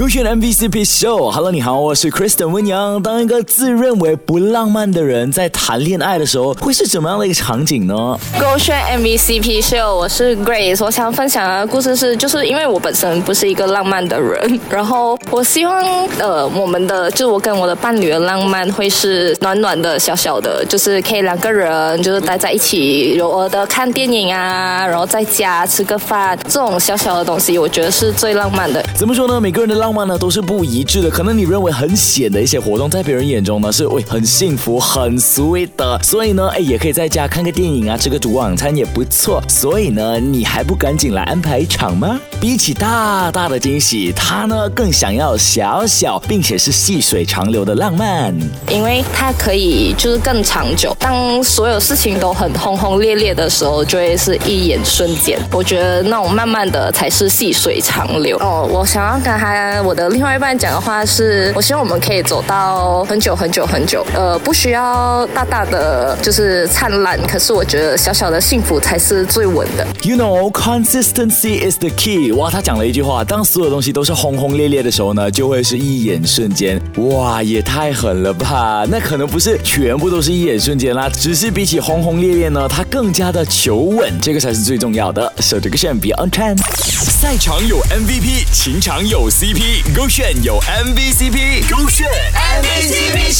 勾选 MVCp Show。Hello，你好，我是 Kristen 温阳。当一个自认为不浪漫的人在谈恋爱的时候，会是怎么样的一个场景呢？勾选 MVCp Show，我是 Grace。我想分享的故事是，就是因为我本身不是一个浪漫的人，然后我希望呃，我们的就我跟我的伴侣的浪漫会是暖暖的、小小的，就是可以两个人。就是待在一起，偶尔的看电影啊，然后在家吃个饭，这种小小的东西，我觉得是最浪漫的。怎么说呢？每个人的浪漫呢都是不一致的。可能你认为很险的一些活动，在别人眼中呢是会很幸福、很 sweet 的。所以呢，哎，也可以在家看个电影啊，吃个烛光晚餐也不错。所以呢，你还不赶紧来安排一场吗？比起大大的惊喜，他呢更想要小小并且是细水长流的浪漫，因为它可以就是更长久。当所有事情都很轰轰烈烈的时候，就会是一眼瞬间。我觉得那种慢慢的才是细水长流。哦，我想要跟他我的另外一半讲的话是，我希望我们可以走到很久很久很久。呃，不需要大大的就是灿烂，可是我觉得小小的幸福才是最稳的。You know, consistency is the key。哇，他讲了一句话：当所有东西都是轰轰烈烈的时候呢，就会是一眼瞬间。哇，也太狠了吧！那可能不是全部都是一眼瞬间啦，只是比起轰轰烈烈呢，他更加的求稳，这个才是最重要的。So 这个选 Be on time。赛场有 MVP，情场有 CP，勾选有 MVCp，勾选 MVCp。